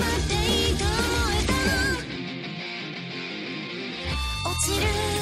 まっていいと思えた落ちる